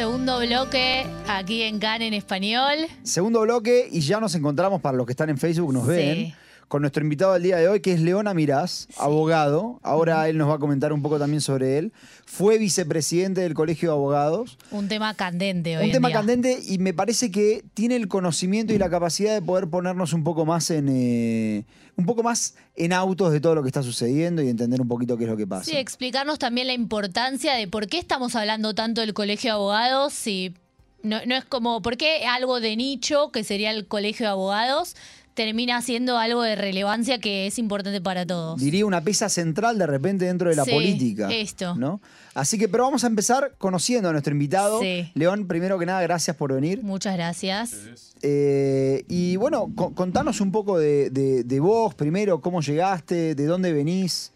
Segundo bloque aquí en GAN en español. Segundo bloque y ya nos encontramos para los que están en Facebook, nos Sí. ven, con nuestro invitado del día de hoy, que es Leona Mirás, abogado. Ahora él nos va a comentar un poco también sobre él. Fue vicepresidente del Colegio de Abogados. Un tema candente hoy Un en tema día. candente y me parece que tiene el conocimiento y la capacidad de poder ponernos un poco más en eh, un poco más en autos de todo lo que está sucediendo y entender un poquito qué es lo que pasa. Sí, explicarnos también la importancia de por qué estamos hablando tanto del colegio de abogados si no, no es como, ¿por qué algo de nicho, que sería el colegio de abogados, termina siendo algo de relevancia que es importante para todos? Diría una pieza central de repente dentro de la Sí, política. esto. ¿no? Así que, pero vamos a empezar conociendo a nuestro invitado. Sí. León, primero que nada, gracias por venir. Muchas gracias. Eh, y bueno, co- contanos un poco de, de- de vos primero, cómo llegaste, de dónde venís.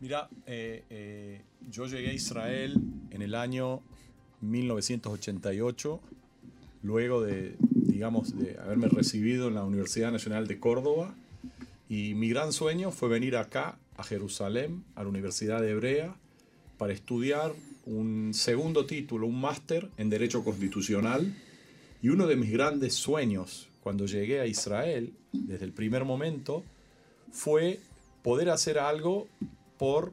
Mira, eh, eh, yo llegué a Israel en el año 1988, luego de, digamos, de haberme recibido en la Universidad Nacional de Córdoba. Y mi gran sueño fue venir acá, a Jerusalén, a la Universidad de Hebrea, para estudiar un segundo título, un máster en Derecho Constitucional. Y uno de mis grandes sueños cuando llegué a Israel, desde el primer momento, fue poder hacer algo por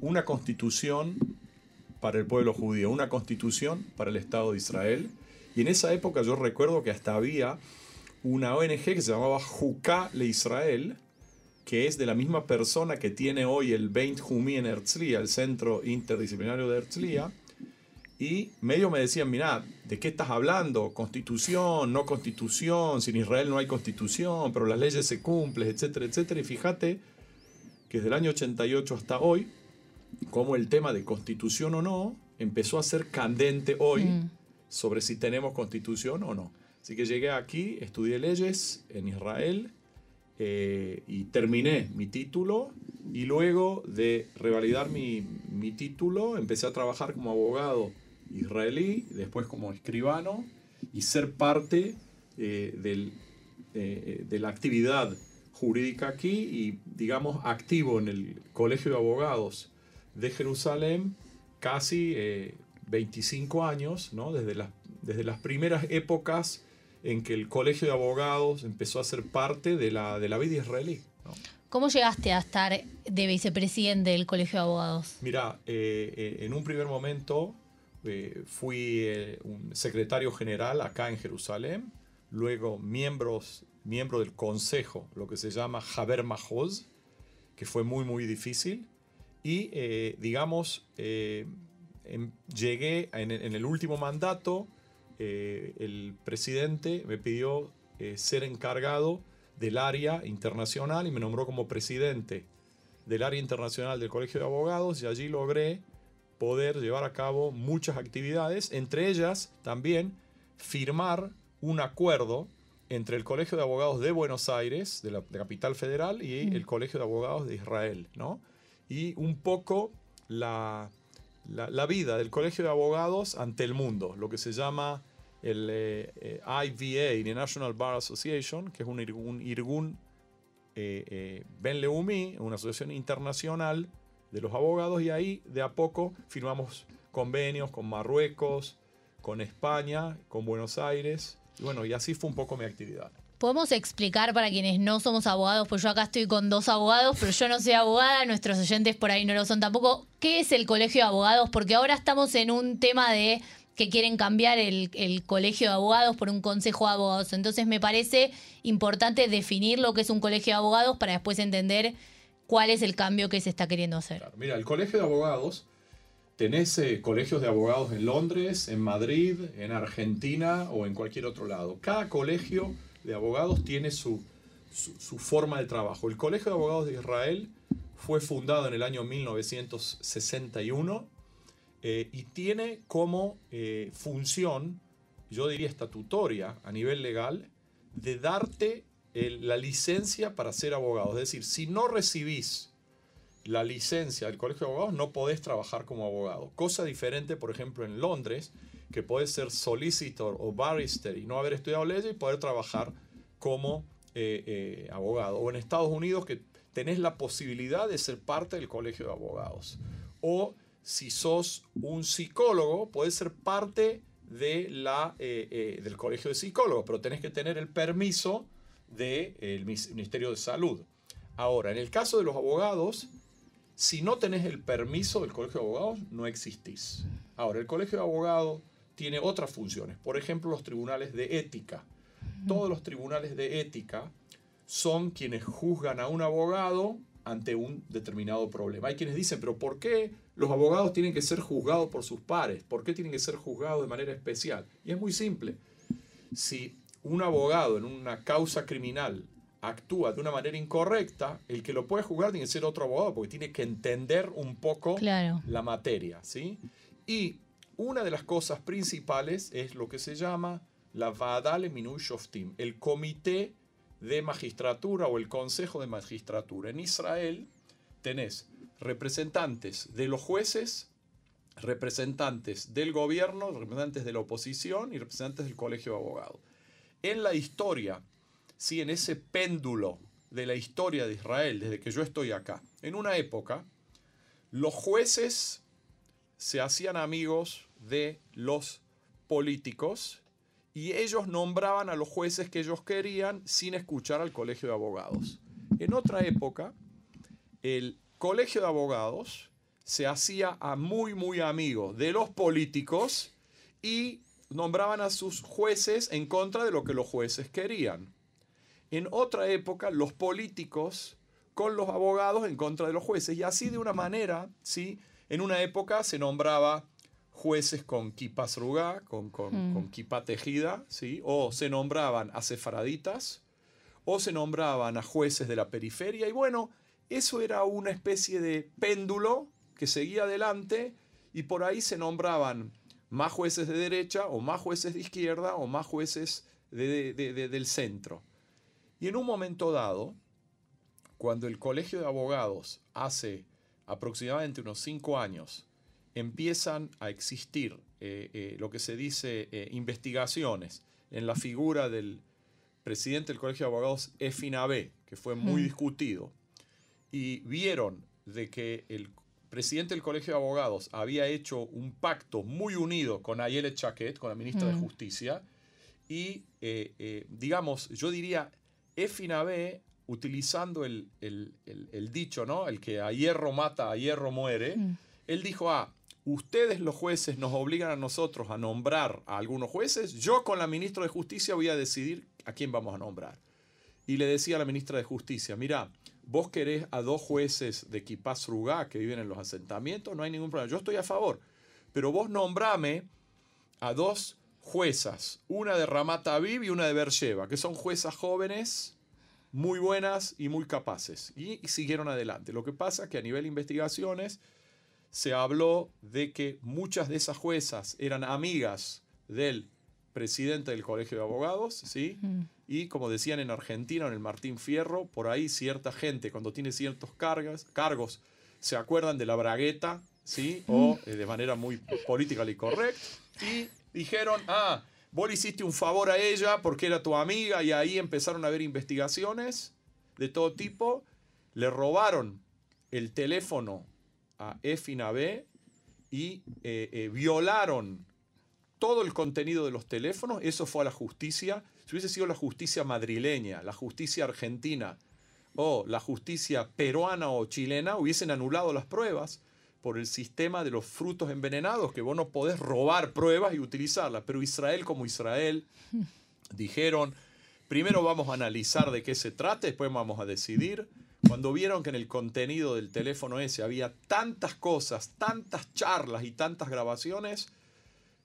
una constitución para el pueblo judío, una constitución para el Estado de Israel. Y en esa época yo recuerdo que hasta había una ONG que se llamaba Juká le Israel, que es de la misma persona que tiene hoy el Beint Humi en Herzliya, el Centro Interdisciplinario de Herzliya. Y medio me decían, mira, ¿de qué estás hablando? Constitución, no constitución, si en Israel no hay constitución, pero las leyes se cumplen, etcétera, etcétera. Y fíjate que desde el año 88 hasta hoy, como el tema de constitución o no empezó a ser candente hoy Mm. Sobre si tenemos constitución o no. Así que llegué aquí, estudié leyes en Israel eh, y terminé mi título y luego de revalidar mi, mi título empecé a trabajar como abogado israelí, después como escribano y ser parte eh, del, eh, de la actividad jurídica aquí y digamos activo en el Colegio de Abogados de Jerusalén casi eh, 25 años, ¿no? desde, las, desde las primeras épocas en que el Colegio de Abogados empezó a ser parte de la, de la vida israelí. ¿no? ¿Cómo llegaste a estar de vicepresidente del colegio de abogados? Mira, eh, eh, en un primer momento eh, fui eh, un secretario general acá en Jerusalén, luego miembros, miembro del consejo, lo que se llama Haber Mahoz, que fue muy, muy difícil. Y, eh, digamos, em- llegué en, en el último mandato, eh, el presidente me pidió eh, ser encargado del área internacional y me nombró como presidente del área internacional del Colegio de Abogados y allí logré poder llevar a cabo muchas actividades, entre ellas también firmar un acuerdo entre el Colegio de Abogados de Buenos Aires, de la, de Capital Federal, y el Colegio de Abogados de Israel, ¿no? Y un poco la, la, vida del Colegio de Abogados ante el mundo, lo que se llama el eh, eh, IVA, the National Bar Association, que es un, ir- un irgún eh, eh, Ben Leumi, una asociación internacional de los abogados, y ahí de a poco firmamos convenios con Marruecos, con España, con Buenos Aires, y bueno, y así fue un poco mi actividad. ¿Podemos explicar para quienes no somos abogados? Pues yo acá estoy con dos abogados, pero yo no soy abogada, nuestros oyentes por ahí no lo son tampoco. ¿Qué es el colegio de abogados? Porque ahora estamos en un tema de que quieren cambiar el, el colegio de abogados por un consejo de abogados. Entonces me parece importante definir lo que es un colegio de abogados para después entender cuál es el cambio que se está queriendo hacer. Claro, Mira, el colegio de abogados, tenés eh, colegios de abogados en Londres, en Madrid, en Argentina o en cualquier otro lado. Cada colegio de abogados tiene su, forma de trabajo. El Colegio de Abogados de Israel fue fundado en el año 1961 eh, y tiene como eh, función, yo diría estatutoria a nivel legal, de darte la licencia para ser abogado. Es decir, si no recibís la licencia del Colegio de Abogados, no podés trabajar como abogado. Cosa diferente, por ejemplo, en Londres, que podés ser solicitor o barrister y no haber estudiado leyes y poder trabajar como eh, eh, abogado. O en Estados Unidos, que tenés la posibilidad de ser parte del Colegio de Abogados. O si sos un psicólogo, podés ser parte de la, eh, del Colegio de Psicólogos, pero tenés que tener el permiso del Ministerio de Salud. Ahora, en el caso de los abogados, si no tenés el permiso del Colegio de Abogados, no existís. Ahora, el Colegio de Abogados tiene otras funciones. Por ejemplo, los tribunales de ética. Todos los tribunales de ética son quienes juzgan a un abogado ante un determinado problema. Hay quienes dicen, pero ¿por qué los abogados tienen que ser juzgados por sus pares? ¿Por qué tienen que ser juzgados de manera especial? Y es muy simple. Si un abogado en una causa criminal actúa de una manera incorrecta, el que lo puede juzgar tiene que ser otro abogado porque tiene que entender un poco la materia, ¿sí? Y una de las cosas principales es lo que se llama la Vadale Shoftim, el comité de magistratura o el consejo de magistratura. En Israel tenés representantes de los jueces, representantes del gobierno, representantes de la oposición y representantes del colegio de abogados. En la historia ¿sí? en ese péndulo de la historia de Israel, desde que yo estoy acá. En una época, los jueces se hacían amigos de los políticos y ellos nombraban a los jueces que ellos querían sin escuchar al colegio de abogados. En otra época, el colegio de abogados se hacía a muy, muy amigo de los políticos y nombraban a sus jueces en contra de lo que los jueces querían. En otra época, los políticos con los abogados en contra de los jueces. Y así de una manera, ¿sí? En una época se nombraba jueces con kipa srugá, con, con, mm. tejida, ¿sí? O se nombraban a sefaraditas, o se nombraban a jueces de la periferia. Y bueno, eso era una especie de péndulo que seguía adelante y por ahí se nombraban más jueces de derecha o más jueces de izquierda o más jueces del centro. Y en un momento dado, cuando el Colegio de Abogados hace aproximadamente unos cinco años, empiezan a existir eh, eh, lo que se dice eh, investigaciones en la figura del presidente del Colegio de Abogados, Efinabé, que fue muy mm. discutido, y vieron de que el presidente del Colegio de Abogados había hecho un pacto muy unido con Ayelet Chaquet, con la ministra de. Justicia, y digamos, yo diría, Efinabe, utilizando el, dicho, ¿no? El que a hierro mata, a hierro muere, mm. él dijo, ah, ustedes los jueces nos obligan a nosotros a nombrar a algunos jueces, yo con la ministra de Justicia voy a decidir a quién vamos a nombrar. Y le decía a la ministra de Justicia, mira, vos querés a dos jueces de Kipaz Rugá que viven en los asentamientos, no hay ningún problema, yo estoy a favor, pero vos nombrame a dos juezas, una de Ramat Aviv y una de Beersheba, que son juezas jóvenes, muy buenas y muy capaces. Y, siguieron adelante. Lo que pasa es que a nivel de investigaciones se habló de que muchas de esas juezas eran amigas del presidente del Colegio de Abogados, ¿sí? Y como decían en Argentina, en el Martín Fierro, por ahí cierta gente cuando tiene ciertos cargas, cargos se acuerdan de la bragueta, ¿sí? O eh, de manera muy política y correcta. Y dijeron, ah, vos le hiciste un favor a ella porque era tu amiga y ahí empezaron a haber investigaciones de todo tipo. Le robaron el teléfono a Efina B y eh, eh, violaron todo el contenido de los teléfonos. Eso fue a la justicia. Si hubiese sido la justicia madrileña, la justicia argentina o la justicia peruana o chilena, hubiesen anulado las pruebas por el sistema de los frutos envenenados, que vos no podés robar pruebas y utilizarlas. Pero Israel como Israel dijeron, primero vamos a analizar de qué se trata, después vamos a decidir. Cuando vieron que en el contenido del teléfono ese había tantas cosas, tantas charlas y tantas grabaciones,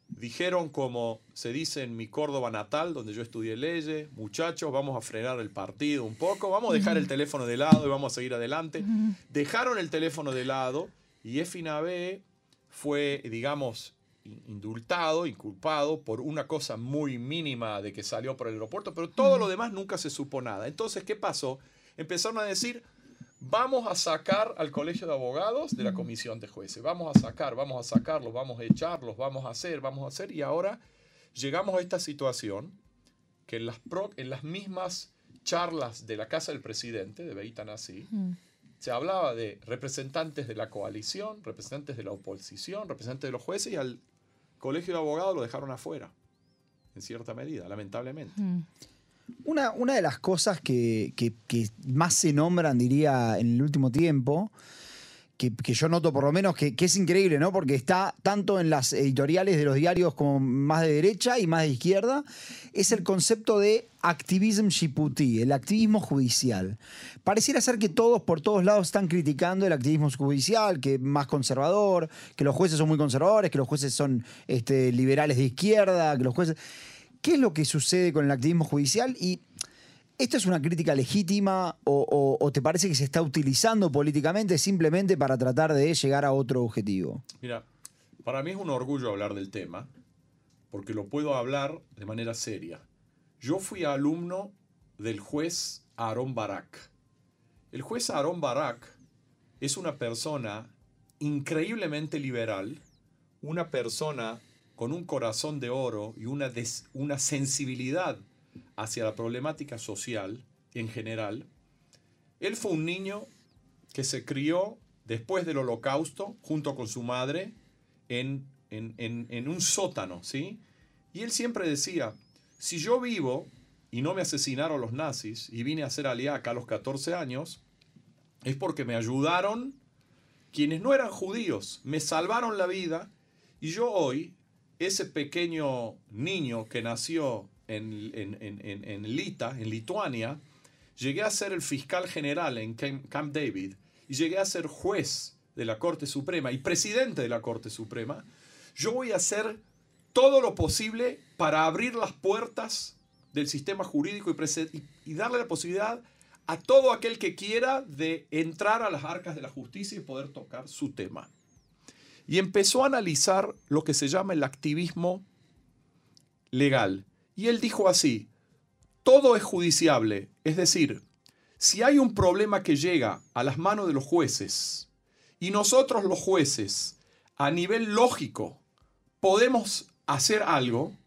dijeron como se dice en mi Córdoba natal, donde yo estudié leyes, muchachos, vamos a frenar el partido un poco, vamos a dejar el teléfono de lado y vamos a seguir adelante. Dejaron el teléfono de lado y B fue, digamos, indultado, inculpado por una cosa muy mínima de que salió por el aeropuerto, pero todo lo demás nunca se supo nada. Entonces, ¿qué pasó? Empezaron a decir, vamos a sacar al colegio de abogados de la comisión de jueces, vamos a sacar, vamos a sacarlos, vamos a echarlos, vamos a hacer, vamos a hacer, y ahora llegamos a esta situación que en las, en las mismas charlas de la casa del presidente, de Beita Nasi, se hablaba de representantes de la coalición, representantes de la oposición, representantes de los jueces y al colegio de abogados lo dejaron afuera, en cierta medida, lamentablemente. Mm. Una, una de las cosas que, que- que más se nombran, diría, en el último tiempo, que, yo noto por lo menos que, que es increíble, ¿no? Porque está tanto en las editoriales de los diarios como más de derecha y más de izquierda, es el concepto de activism shiputi, el activismo judicial. Pareciera ser que todos por todos lados están criticando el activismo judicial, que es más conservador, que los jueces son muy conservadores, que los jueces son este, liberales de izquierda, que los jueces... ¿Qué es lo que sucede con el activismo judicial? Y ¿Esto es una crítica legítima o, te parece que se está utilizando políticamente simplemente para tratar de llegar a otro objetivo? Mira, para mí es un orgullo hablar del tema, porque lo puedo hablar de manera seria. Yo fui alumno del juez Aaron Barak. El juez Aaron Barak es una persona increíblemente liberal, una persona con un corazón de oro y una, una sensibilidad hacia la problemática social en general. Él fue un niño que se crió después del holocausto junto con su madre en, en- en- un sótano, ¿sí? Y él siempre decía, si yo vivo y no me asesinaron los nazis y vine a ser aliaca a los 14 años, es porque me ayudaron quienes no eran judíos, me salvaron la vida y yo hoy, ese pequeño niño que nació en, en- en- en- Lita, en Lituania, llegué a ser el fiscal general en Camp, David y llegué a ser juez de la Corte Suprema y presidente de la Corte Suprema, yo voy a hacer todo lo posible para abrir las puertas del sistema jurídico y- y darle la posibilidad a todo aquel que quiera de entrar a las arcas de la justicia y poder tocar su tema. Y empezó a analizar lo que se llama el activismo legal. Y él dijo así, todo es judiciable, es decir, si hay un problema que llega a las manos de los jueces y nosotros los jueces a nivel lógico podemos hacer algo,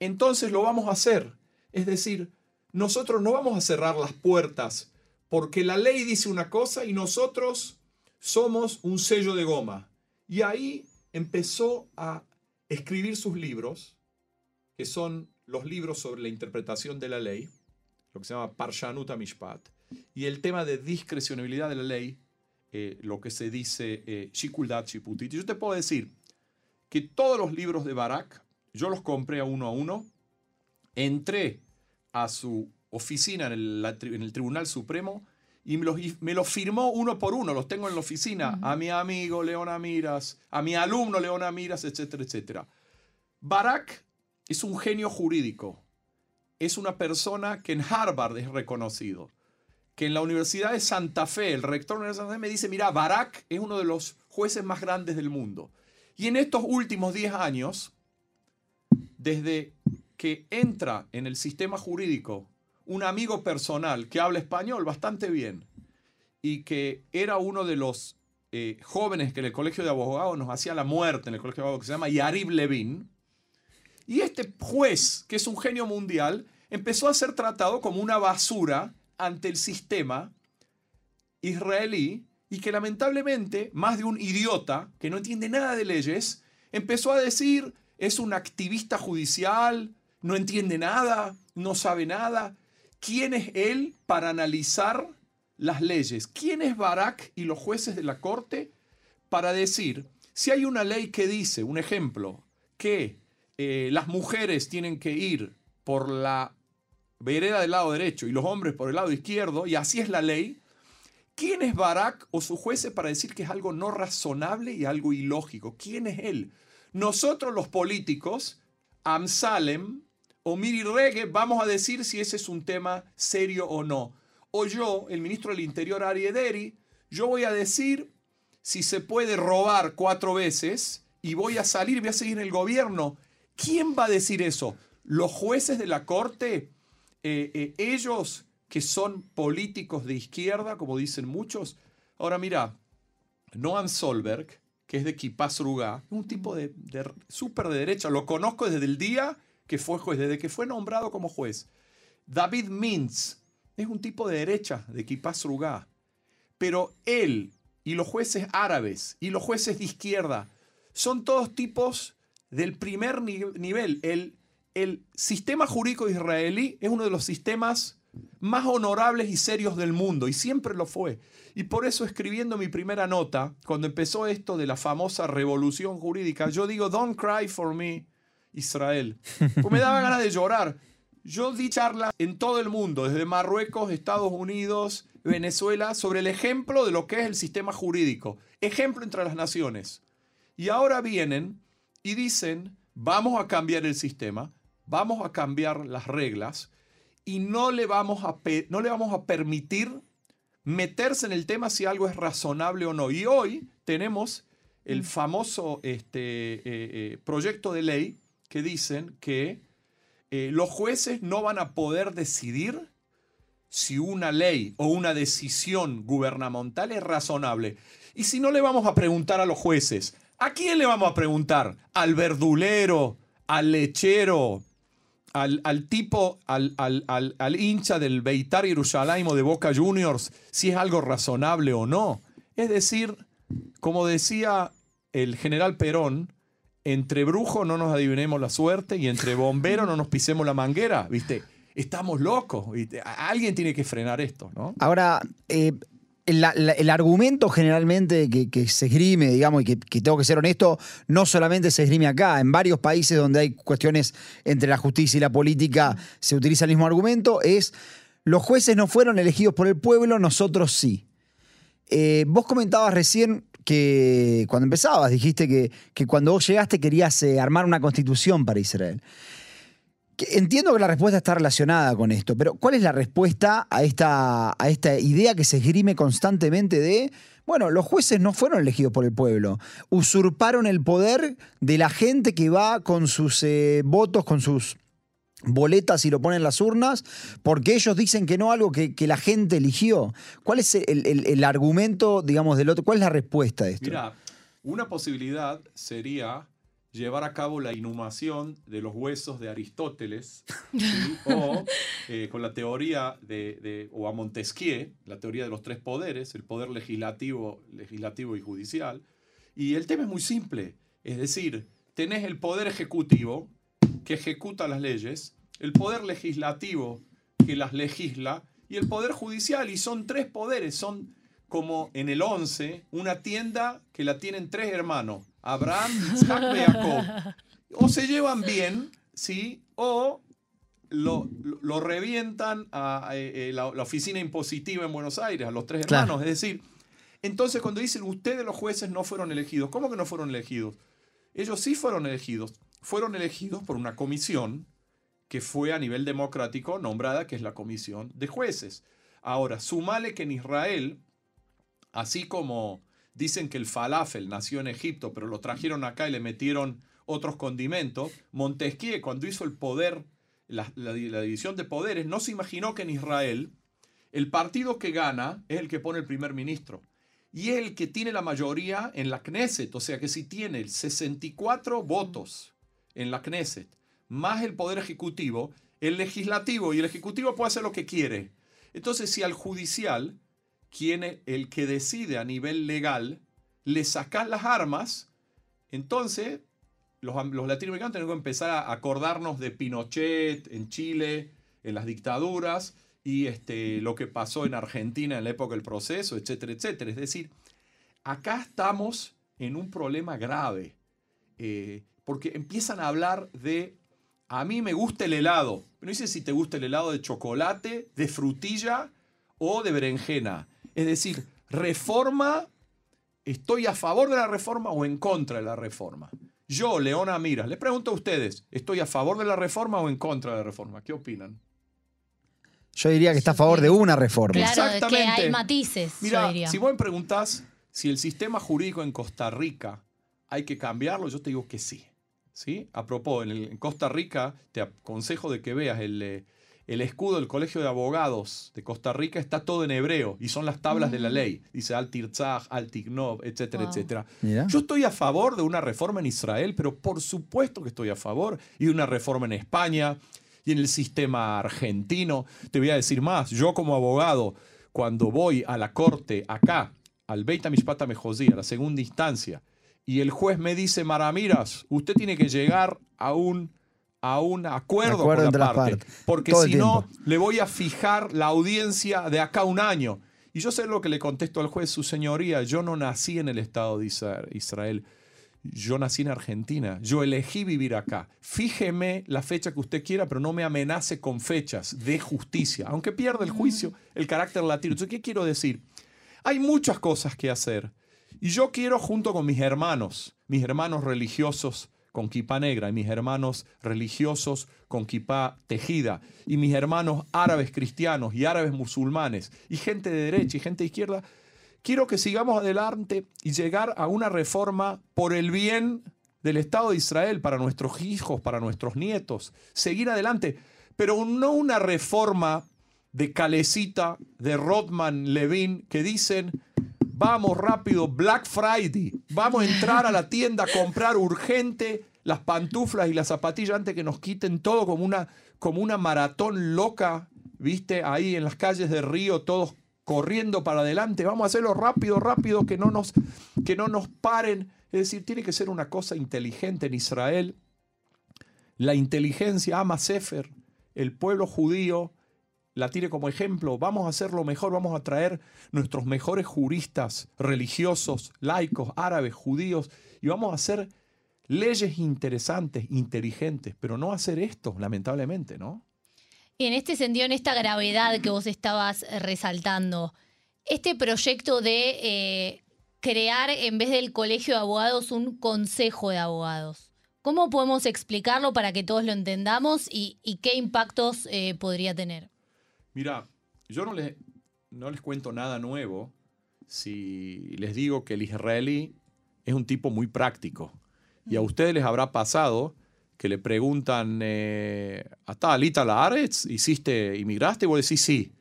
entonces lo vamos a hacer. Es decir, nosotros no vamos a cerrar las puertas porque la ley dice una cosa y nosotros somos un sello de goma. Y ahí empezó a escribir sus libros, que son los libros sobre la interpretación de la ley, lo que se llama Parshanuta Mishpat, y el tema de discrecionabilidad de la ley, eh, lo que se dice eh, Shikuldat Shiputit. Yo te puedo decir que todos los libros de Barak, yo los compré a uno a uno, entré a su oficina en el, la tri- en el Tribunal Supremo y me los, y me los firmó uno por uno, los tengo en la oficina, a mi amigo León Amiras, a mi alumno León Amiras, etcétera, etcétera. Barak es un genio jurídico, es una persona que en Harvard es reconocido, que en la Universidad de Santa Fe, el rector de la Universidad de Santa Fe me dice, mira, Barak es uno de los jueces más grandes del mundo. Y en estos últimos 10 años, desde que entra en el sistema jurídico un amigo personal que habla español bastante bien y que era uno de los eh, jóvenes que en el colegio de abogados nos hacía la muerte en el colegio de abogados, que se llama Yarib Levin, y este juez, que es un genio mundial, empezó a ser tratado como una basura ante el sistema israelí y que lamentablemente más de un idiota que no entiende nada de leyes empezó a decir es un activista judicial, no entiende nada, no sabe nada. ¿Quién es él para analizar las leyes? ¿Quién es Barak y los jueces de la corte para decir si hay una ley que dice, un ejemplo, que eh, las mujeres tienen que ir por la vereda del lado derecho y los hombres por el lado izquierdo, y así es la ley, ¿quién es Barak o sus jueces para decir que es algo no razonable y algo ilógico? ¿Quién es él? Nosotros los políticos, Amsalem o Miri Rege, vamos a decir si ese es un tema serio o no. O yo, el ministro del Interior, Ari Ederi, yo voy a decir si se puede robar cuatro veces y voy a salir, voy a seguir en el gobierno. ¿Quién va a decir eso? ¿Los jueces de la corte? Eh, eh, ellos que son políticos de izquierda, como dicen muchos. Ahora mira, Noam Solberg, que es de Kipaz Rugá, un tipo de, de súper de derecha, lo conozco desde el día que fue juez, desde que fue nombrado como juez. David Mintz es un tipo de derecha, de Kipaz Rugá. Pero él y los jueces árabes y los jueces de izquierda son todos tipos del primer ni- nivel. El, el sistema jurídico israelí es uno de los sistemas más honorables y serios del mundo, y siempre lo fue. Y por eso escribiendo mi primera nota, cuando empezó esto de la famosa revolución jurídica, yo digo, don't cry for me, Israel. Pues me daba ganas de llorar. Yo di charlas en todo el mundo, desde Marruecos, Estados Unidos, Venezuela, sobre el ejemplo de lo que es el sistema jurídico. Ejemplo entre las naciones. Y ahora vienen y dicen, vamos a cambiar el sistema, vamos a cambiar las reglas y no le vamos a, no le vamos a permitir meterse en el tema si algo es razonable o no. Y hoy tenemos el famoso este, eh, eh, proyecto de ley que dicen que eh, los jueces no van a poder decidir si una ley o una decisión gubernamental es razonable. Y si no le vamos a preguntar a los jueces, ¿a quién le vamos a preguntar? ¿Al verdulero? ¿Al lechero? Al, al tipo, al, al- al- hincha del Beitar Yerushalayim o de Boca Juniors, si es algo razonable o no. Es decir, como decía el general Perón, entre brujo no nos adivinemos la suerte y entre bombero no nos pisemos la manguera, ¿viste? Estamos locos, ¿viste? Alguien tiene que frenar esto, ¿no? Ahora, eh, el, la- el argumento generalmente que, que se esgrime, digamos, y que, que tengo que ser honesto, no solamente se esgrime acá, en varios países donde hay cuestiones entre la justicia y la política se utiliza el mismo argumento, es los jueces no fueron elegidos por el pueblo, nosotros sí. Eh, vos comentabas recién que cuando empezabas, dijiste que, que cuando vos llegaste querías eh, armar una constitución para Israel. Entiendo que la respuesta está relacionada con esto, pero ¿cuál es la respuesta a esta, a esta idea que se esgrime constantemente de, bueno, los jueces no fueron elegidos por el pueblo, usurparon el poder de la gente que va con sus eh, votos, con sus boletas y lo ponen en las urnas, porque ellos dicen que no algo que, que la gente eligió? ¿Cuál es el, el- el argumento, digamos, del otro? ¿Cuál es la respuesta a esto? Mira, una posibilidad sería llevar a cabo la inhumación de los huesos de Aristóteles ¿sí? o eh, con la teoría de, de- o a Montesquieu, la teoría de los tres poderes, el poder legislativo, legislativo y judicial. Y el tema es muy simple, es decir, tenés el poder ejecutivo que ejecuta las leyes, el poder legislativo que las legisla y el poder judicial y son tres poderes, son como en el 11, una tienda que la tienen tres hermanos, Abraham, Isaac y Jacob. O se llevan bien, ¿sí? O lo, lo- revientan a, eh, la, la oficina impositiva en Buenos Aires, a los tres Claro. hermanos. Es decir, entonces cuando dicen ustedes los jueces no fueron elegidos, ¿cómo que no fueron elegidos? Ellos sí fueron elegidos. Fueron elegidos por una comisión que fue a nivel democrático nombrada, que es la comisión de jueces. Ahora, sumale que en Israel, así como dicen que el falafel nació en Egipto, pero lo trajeron acá y le metieron otros condimentos, Montesquieu, cuando hizo el poder, la, división de poderes, no se imaginó que en Israel el partido que gana es el que pone el primer ministro. Y el que tiene la mayoría en la Knesset. O sea que si tiene 64 votos en la Knesset, más el poder ejecutivo, el legislativo y el ejecutivo puede hacer lo que quiere. Entonces, si al judicial, quien el que decide a nivel legal, le sacas las armas, entonces los, am- los latinoamericanos tenemos que empezar a acordarnos de Pinochet en Chile, en las dictaduras, y este, lo que pasó en Argentina en la época del proceso, etcétera, etcétera. Es decir, acá estamos en un problema grave, eh, porque empiezan a hablar de, a mí me gusta el helado, no dicen si te gusta el helado de chocolate, de frutilla o de berenjena. Es decir, reforma, estoy a favor de la reforma o en contra de la reforma. Yo, Leona Miras, les pregunto a ustedes, ¿estoy a favor de la reforma o en contra de la reforma? ¿Qué opinan? Yo diría que está a favor de una reforma. Claro, que hay matices, yo Mira, diría. si vos me preguntás si el sistema jurídico en Costa Rica hay que cambiarlo, yo te digo que sí. ¿Sí? A propósito, en, el- en Costa Rica te aconsejo de que veas el, eh, el escudo del Colegio de Abogados de Costa Rica, está todo en hebreo y son las tablas de la ley. Dice Al Tirzah, Al Tignov, etcétera, Wow. etcétera. Mira. Yo estoy a favor de una reforma en Israel, pero por supuesto que estoy a favor. Y de una reforma en España y en el sistema argentino. Te voy a decir más. Yo como abogado, cuando voy a la corte acá, al Beit HaMishpat HaMehozí, a la segunda instancia, y el juez me dice, Maramiras, usted tiene que llegar a un, a un acuerdo, Acuerdo con la parte, porque si no, le voy a fijar la audiencia de acá a un año. Y yo sé lo que le contesto al juez, su señoría, yo no nací en el Estado de Isra- Israel. Yo nací en Argentina, yo elegí vivir acá. Fíjeme la fecha que usted quiera, pero no me amenace con fechas de justicia, aunque pierda el juicio, el carácter latino. Entonces, ¿qué quiero decir? Hay muchas cosas que hacer. Y yo quiero, junto con mis hermanos, mis hermanos religiosos con kipá negra, y mis hermanos religiosos con kipá tejida, y mis hermanos árabes cristianos y árabes musulmanes, y gente de derecha y gente de izquierda, quiero que sigamos adelante y llegar a una reforma por el bien del Estado de Israel, para nuestros hijos, para nuestros nietos. Seguir adelante, pero no una reforma de Calecita, de Rodman, Levin, que dicen, vamos rápido, Black Friday, vamos a entrar a la tienda a comprar urgente las pantuflas y las zapatillas antes que nos quiten todo como una, como una maratón loca, viste, ahí en las calles de Río, todos corriendo para adelante, vamos a hacerlo rápido, rápido, que no nos, que no nos paren. Es decir, tiene que ser una cosa inteligente en Israel. La inteligencia ama Sefer, el pueblo judío la tiene como ejemplo. Vamos a hacerlo mejor, vamos a traer nuestros mejores juristas religiosos, laicos, árabes, judíos, y vamos a hacer leyes interesantes, inteligentes, pero no hacer esto, lamentablemente, ¿no? Y en este sentido, en esta gravedad que vos estabas resaltando, este proyecto de eh, crear en vez del colegio de abogados un consejo de abogados, ¿cómo podemos explicarlo para que todos lo entendamos y, y qué impactos eh, podría tener? Mira, yo no les, no les cuento nada nuevo si les digo que el israelí es un tipo muy práctico. Y a ustedes les habrá pasado que le preguntan, eh, ¿hasta Alita la Aretz? ¿Hiciste, inmigraste? Y vos decís sí.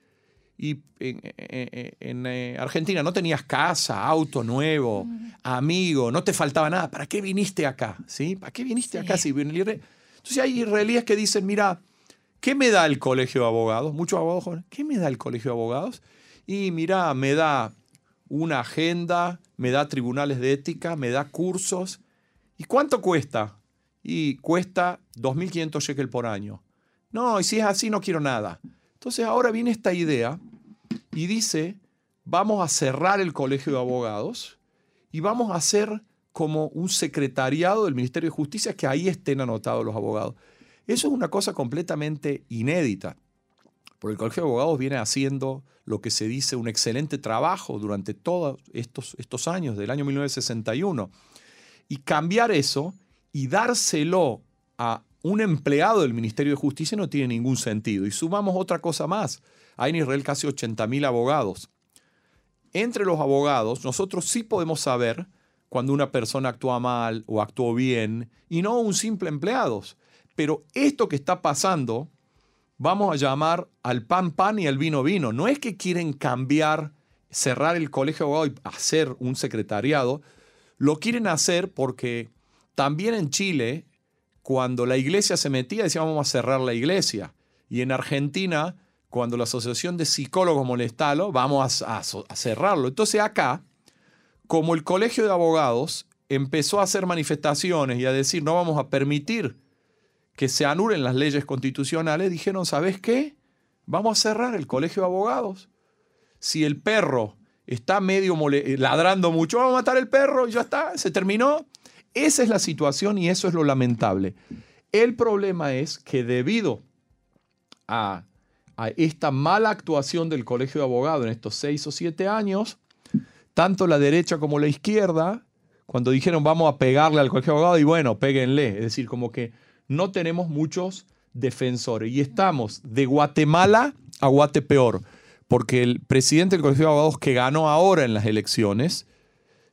Y en, en- en, eh, Argentina no tenías casa, auto nuevo, amigo, no te faltaba nada. ¿Para qué viniste acá? ¿Sí? ¿Para qué viniste Sí. acá? Si Entonces hay israelíes que dicen, mira, ¿qué me da el colegio de abogados? Muchos abogados jóvenes, ¿qué me da el colegio de abogados? Y mira, me da una agenda, me da tribunales de ética, me da cursos. ¿Y cuánto cuesta? Y cuesta 2.500 shekel por año. No, y si es así, no quiero nada. Entonces ahora viene esta idea y dice, vamos a cerrar el colegio de abogados y vamos a hacer como un secretariado del Ministerio de Justicia que ahí estén anotados los abogados. Eso es una cosa completamente inédita, porque el Colegio de Abogados viene haciendo lo que se dice un excelente trabajo durante todos estos, estos años, del año 1961. Y cambiar eso y dárselo a un empleado del Ministerio de Justicia no tiene ningún sentido. Y sumamos otra cosa más. Hay en Israel casi 80.000 abogados. Entre los abogados, nosotros sí podemos saber cuando una persona actúa mal o actuó bien y no un simple empleado. Pero esto que está pasando, vamos a llamar al pan pan y al vino vino. No es que quieren cambiar, cerrar el colegio de abogados y hacer un secretariado. Lo quieren hacer porque también en Chile, cuando la iglesia se metía, decían vamos a cerrar la iglesia. Y en Argentina, cuando la Asociación de Psicólogos molestalo, vamos a, a- a cerrarlo. Entonces acá, como el Colegio de Abogados empezó a hacer manifestaciones y a decir no vamos a permitir que se anulen las leyes constitucionales, dijeron, ¿sabes qué? Vamos a cerrar el Colegio de Abogados. Si el perro está medio mole- ladrando mucho, vamos a matar el perro y ya está, se terminó. Esa es la situación y eso es lo lamentable. El problema es que debido a, a esta mala actuación del Colegio de Abogados en estos seis o siete años, tanto la derecha como la izquierda, cuando dijeron vamos a pegarle al Colegio de Abogados, y bueno, péguenle. Es decir, como que no tenemos muchos defensores. Y estamos de Guatemala a Guatepeor, porque el presidente del Colegio de Abogados que ganó ahora en las elecciones,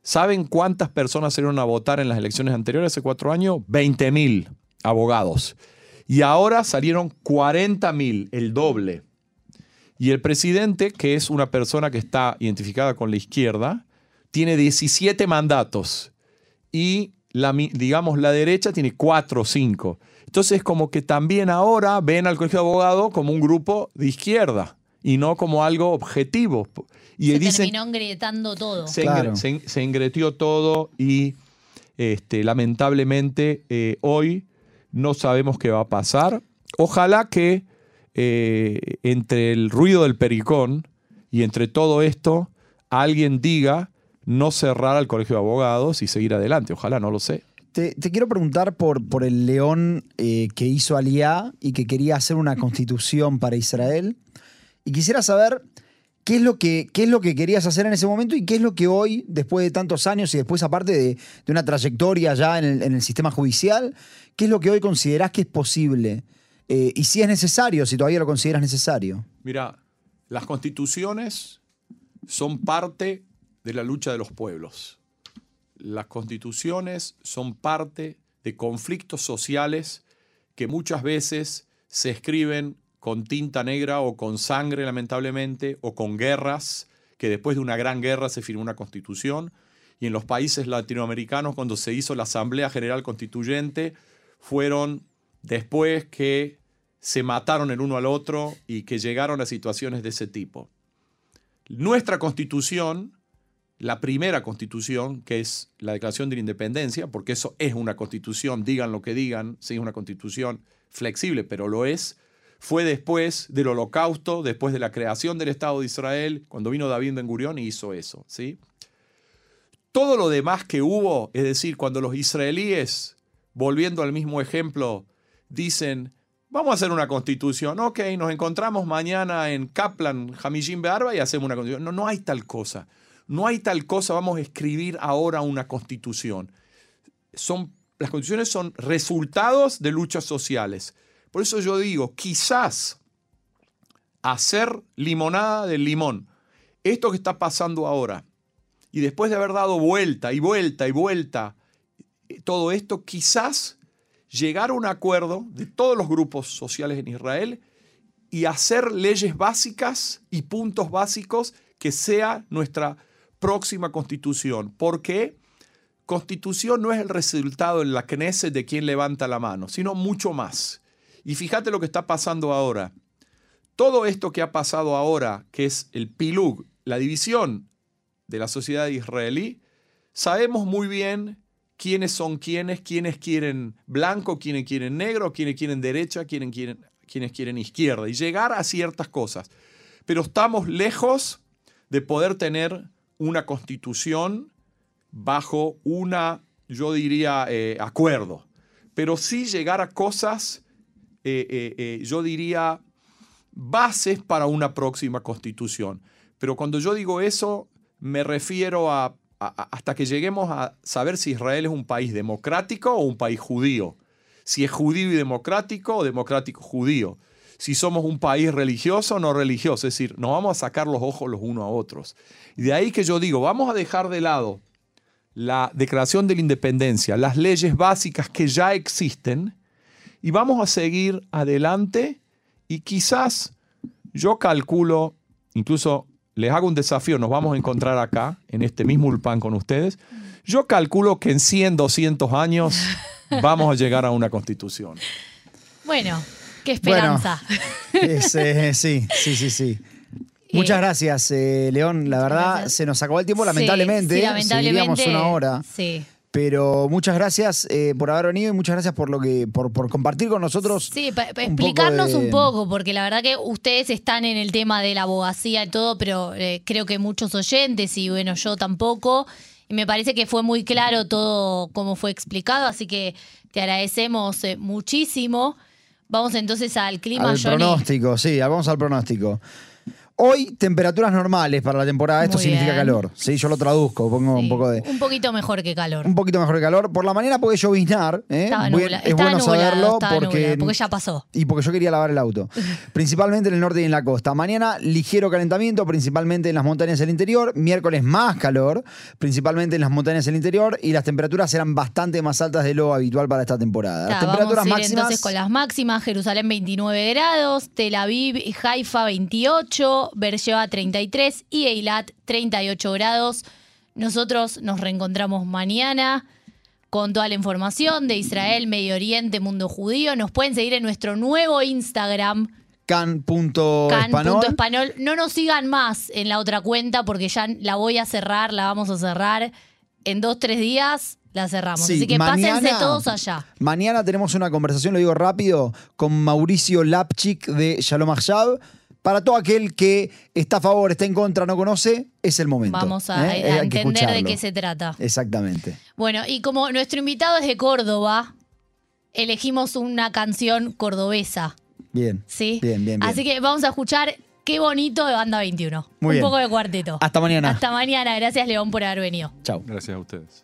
¿saben cuántas personas salieron a votar en las elecciones anteriores hace cuatro años? 20 mil abogados. Y ahora salieron 40 mil, el doble. Y el presidente, que es una persona que está identificada con la izquierda, tiene 17 mandatos. Y la, digamos, la derecha tiene 4 o 5. Entonces, como que también ahora ven al Colegio de Abogados como un grupo de izquierda y no como algo objetivo. Y Se dicen, terminó engrietando todo. se, Claro. engre- se en- se engretió todo y este, lamentablemente eh, hoy no sabemos qué va a pasar. Ojalá que eh, entre el ruido del pericón y entre todo esto alguien diga no cerrar al colegio de abogados y seguir adelante. Ojalá, no lo sé. Te, quiero preguntar por, por el león eh, que hizo Aliá y que quería hacer una constitución para Israel. Y quisiera saber qué es, lo que, qué es lo que querías hacer en ese momento y qué es lo que hoy, después de tantos años y después aparte de, una trayectoria ya en el, sistema judicial, qué es lo que hoy considerás que es posible eh, y si es necesario, si todavía lo consideras necesario. Mira, las constituciones son parte de la lucha de los pueblos las constituciones son parte de conflictos sociales que muchas veces se escriben con tinta negra o con sangre, lamentablemente, o con guerras, que después de una gran guerra se firmó una constitución. Y en los países latinoamericanos, cuando se hizo la Asamblea General Constituyente, fueron después que se mataron el uno al otro y que llegaron a situaciones de ese tipo. Nuestra constitución la primera constitución, que es la Declaración de la Independencia, porque eso es una constitución, digan lo que digan, sí es una constitución flexible, pero lo es, fue después del holocausto, después de la creación del Estado de Israel, cuando vino David Ben Gurión y hizo eso. ¿sí? Todo lo demás que hubo, es decir, cuando los israelíes, volviendo al mismo ejemplo, dicen, vamos a hacer una constitución, ok, nos encontramos mañana en Kaplan, Hamishim Bearba y hacemos una constitución. No, no hay tal cosa. No hay tal cosa, vamos a escribir ahora una constitución. Son, las constituciones son resultados de luchas sociales. Por eso yo digo, quizás hacer limonada del limón, esto que está pasando ahora, y después de haber dado vuelta y vuelta y vuelta, eh, todo esto, quizás llegar a un acuerdo de todos los grupos sociales en Israel y hacer leyes básicas y puntos básicos que sea nuestra próxima constitución. ¿Por qué? Constitución no es el resultado en la Knesset de quien levanta la mano, sino mucho más. Y fíjate lo que está pasando ahora. Todo esto que ha pasado ahora, que es el pilug, la división de la sociedad israelí, sabemos muy bien quiénes son quiénes, quiénes quieren blanco, quiénes quieren negro, quiénes quieren derecha, quiénes quieren, quiénes quieren izquierda, y llegar a ciertas cosas. Pero estamos lejos de poder tener una constitución bajo una, yo diría, eh, acuerdo, pero sí llegar a cosas, eh, eh, yo diría, bases para una próxima constitución. Pero cuando yo digo eso, me refiero a, hasta que lleguemos a saber si Israel es un país democrático o un país judío. Si es judío y democrático o democrático judío si somos un país religioso o no religioso. Es decir, nos vamos a sacar los ojos los unos a otros. Y de ahí que yo digo, vamos a dejar de lado la Declaración de la Independencia, las leyes básicas que ya existen, y vamos a seguir adelante y quizás yo calculo, incluso les hago un desafío, nos vamos a encontrar acá, en este mismo Ulpan con ustedes, yo calculo que en 100, 200 años vamos a llegar a una constitución. Bueno, Qué esperanza. Eh, sí, sí, sí, sí. Muchas eh, gracias, eh, León. La verdad, se nos acabó el tiempo, lamentablemente. Sí, lamentablemente. una hora. Sí. Pero muchas gracias por haber venido y muchas gracias por lo que por, compartir con nosotros. Sí, explicarnos un poco, porque la verdad que ustedes están en el tema de la abogacía y todo, pero creo que muchos oyentes y bueno, yo tampoco. Y me parece que fue muy claro todo cómo fue explicado, así que te agradecemos muchísimo. Vamos entonces al clima, al pronóstico, sí, vamos al pronóstico. Hoy, temperaturas normales para la temporada. Esto significa calor. Sí, yo lo traduzco, pongo un poco de. Un poquito mejor que calor. Un poquito mejor que calor. Por la mañana puede lloviznar. ¿eh? es bueno saberlo porque, porque ya pasó. Y porque yo quería lavar el auto. principalmente en el norte y en la costa. Mañana, ligero calentamiento, principalmente en las montañas del interior. Miércoles, más calor, principalmente en las montañas del interior. Y las temperaturas serán bastante más altas de lo habitual para esta temporada. las temperaturas vamos a ir Entonces, con las máximas: Jerusalén 29 grados, Tel Aviv y Haifa 28. Bersheba 33 y Eilat 38 grados. Nosotros nos reencontramos mañana con toda la información de Israel, Medio Oriente, Mundo Judío. Nos pueden seguir en nuestro nuevo Instagram. Can.español. No nos sigan más en la otra cuenta porque ya la voy a cerrar, la vamos a cerrar en dos, tres días la cerramos. Sí, Así que pásense mañana- todos allá. Mañana tenemos una conversación, lo digo rápido, con Mauricio Lapchik de Shalom Achab. Para todo aquel que está a favor, está en contra, no conoce, es el momento. Vamos a, ¿eh? a entender de qué se trata. Exactamente. Bueno, y como nuestro invitado es de Córdoba, elegimos una canción cordobesa, Bien. ¿sí? Bien, bien, bien. Así que vamos a escuchar Qué bonito de Banda 21. Muy Un bien. poco de cuarteto. Hasta mañana. Hasta mañana. Gracias, León, por haber venido. Chao. Gracias a ustedes.